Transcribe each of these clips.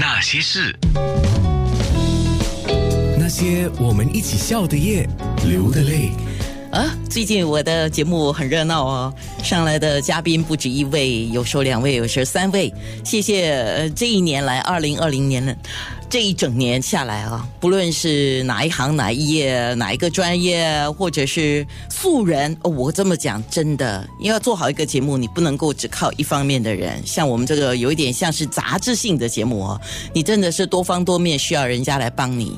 那些事，那些我们一起笑的夜，流的泪。啊，最近我的节目很热闹哦，上来的嘉宾不止一位，有时候两位，有时候三位。谢谢呃这一年来，二零二零年的这一整年下来啊，不论是哪一行哪一业哪一个专业，或者是素人，哦我这么讲真的，因为要做好一个节目，你不能够只靠一方面的人。像我们这个有一点像是杂志性的节目哦，你真的是多方多面需要人家来帮你。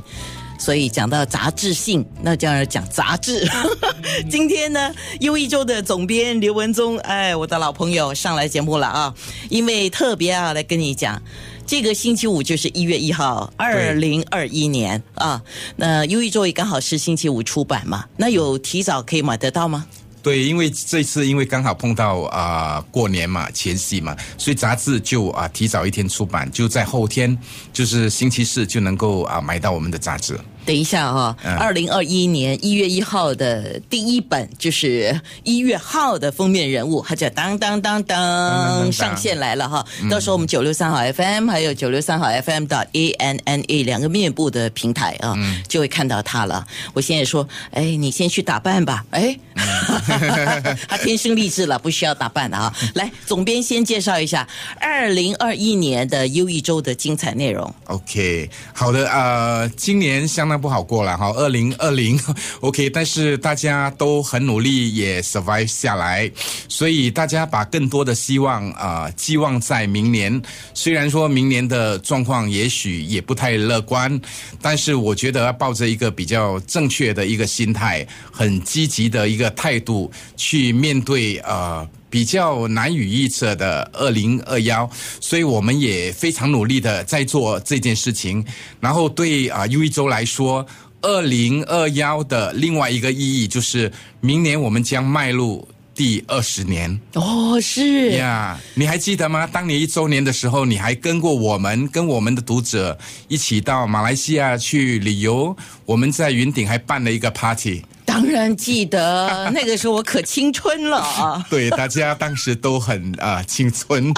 所以讲到杂志性，那就要讲杂志。今天呢，优一周的总编刘文宗，哎，我的老朋友上来节目了啊，因为特别啊来跟你讲。这个星期五就是一月一号，二零二一年啊。那优一周也刚好是星期五出版嘛，那有提早可以买得到吗？对，因为这次因为刚好碰到啊、过年嘛前夕嘛，所以杂志就啊、提早一天出版，就在后天就是星期四就能够啊、买到我们的杂志。等一下哈、嗯二零二一年一月一号的第一本就是一月号的封面人物，他叫当当当当当上线来了哈。到时候我们九六三号 FM 还有九六三号 FM 到 A N N A 两个面部的平台啊，就会看到他了。我现在说，哎，你先去打扮吧，哎，他天生丽质了，不需要打扮的啊。来，总编先介绍一下二零二一年的优一周的精彩内容。OK，好的，呃，今年相当不好过了哈，二零二零 OK，但是大家都很努力，也 survive 下来，所以大家把更多的希望啊、寄望在明年。虽然说明年的状况也许也不太乐观，但是我觉得抱着一个比较正确的一个心态，很积极的一个态度去面对呃。比较难以预测的二零二幺，所以我们也非常努力的在做这件事情。然后对啊，优一周来说，二零二幺的另外一个意义就是，明年我们将迈入第二十年。哦，是呀你还记得吗？当年一周年的时候，你还跟过我们，跟我们的读者一起到马来西亚去旅游。我们在云顶还办了一个 party。当然记得，那个时候我可青春了啊！对，大家当时都很啊、青春，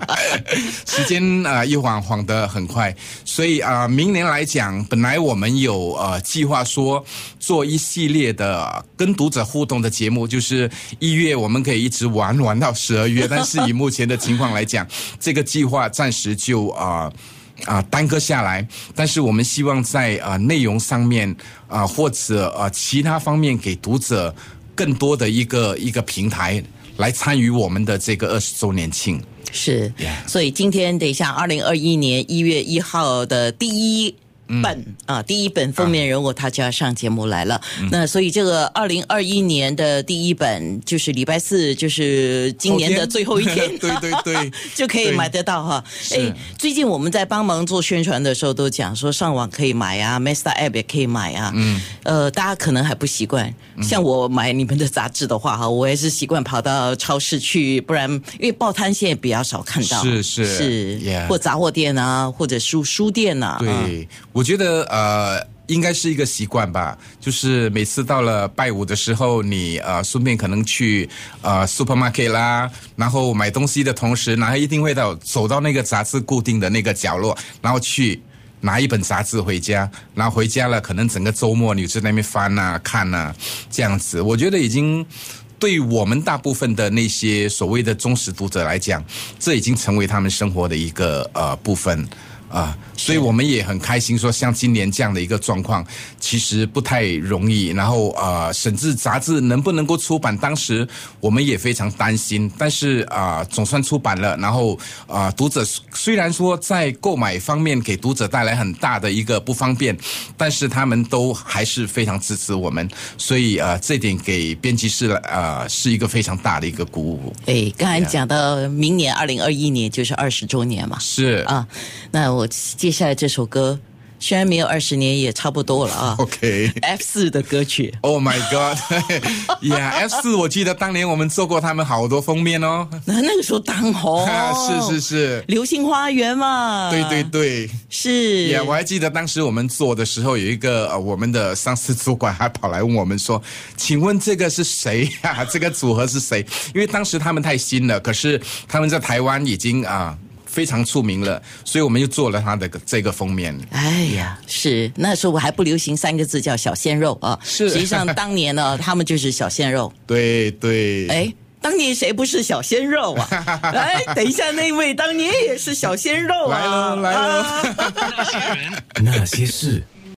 时间啊、一晃晃的很快，所以啊、明年来讲，本来我们有呃计划说做一系列的跟读者互动的节目，就是一月我们可以一直玩玩到十二月，但是以目前的情况来讲，这个计划暂时就啊。啊、耽搁下来，但是我们希望在啊、内容上面啊、或者啊、其他方面给读者更多的一个一个平台来参与我们的这个二十周年庆。是所以今天等一下，二零二一年一月一号的第一。本啊，第一本封面人物他就要上节目来了。那所以这个二零二一年的第一本就是礼拜四，就是今年的最后一天，对对对 就可以买得到哈。哎，最近我们在帮忙做宣传的时候都讲说上网可以买啊，Master App 也可以买啊。嗯，呃，大家可能还不习惯。像我买你们的杂志的话哈，我也是习惯跑到超市去，不然因为报摊现在比较少看到，是是。是 Yeah 或杂货店啊，或者书书店啊。嗯对，我觉得呃。应该是一个习惯吧，就是每次到了拜五的时候，你呃顺便可能去呃 supermarket 啦，然后买东西的同时，然后一定会到走到那个杂志固定的那个角落，然后去拿一本杂志回家，然后回家了，可能整个周末你就在那边翻啊看啊这样子，我觉得已经。对我们大部分的那些所谓的忠实读者来讲，这已经成为他们生活的一个呃部分啊、所以我们也很开心说，像今年这样的一个状况，其实不太容易。然后呃，甚至杂志能不能够出版，当时我们也非常担心。但是啊、总算出版了。然后啊、读者虽然说在购买方面给读者带来很大的一个不方便，但是他们都还是非常支持我们。所以啊、这点给编辑室啊、是一个非常大的一个鼓舞。哎，刚才讲到明年二零二一年就是二十周年嘛，是啊，那我接下来这首歌虽然没有二十年，也差不多了啊。OK。F 四的歌曲，Oh my God，Yeah，F 四，我记得当年我们做过他们好多封面哦。那那个时候当红，是是是，流星花园嘛，对对对。是。Yeah，我还记得当时我们做的时候，有一个呃，我们的上司主管还跑来问我们说：“请问这个是谁呀、这个组合是谁？”因为当时他们太新了，可是他们在台湾已经啊。非常出名了，所以我们就做了他的这个封面。哎呀，是那时候我还不流行三个字叫小鲜肉啊，是实际上当年呢，他们就是小鲜肉。对对，哎，当年谁不是小鲜肉啊？哎，等一下，那位当年也是小鲜肉啊！来了来喽啊 那些事。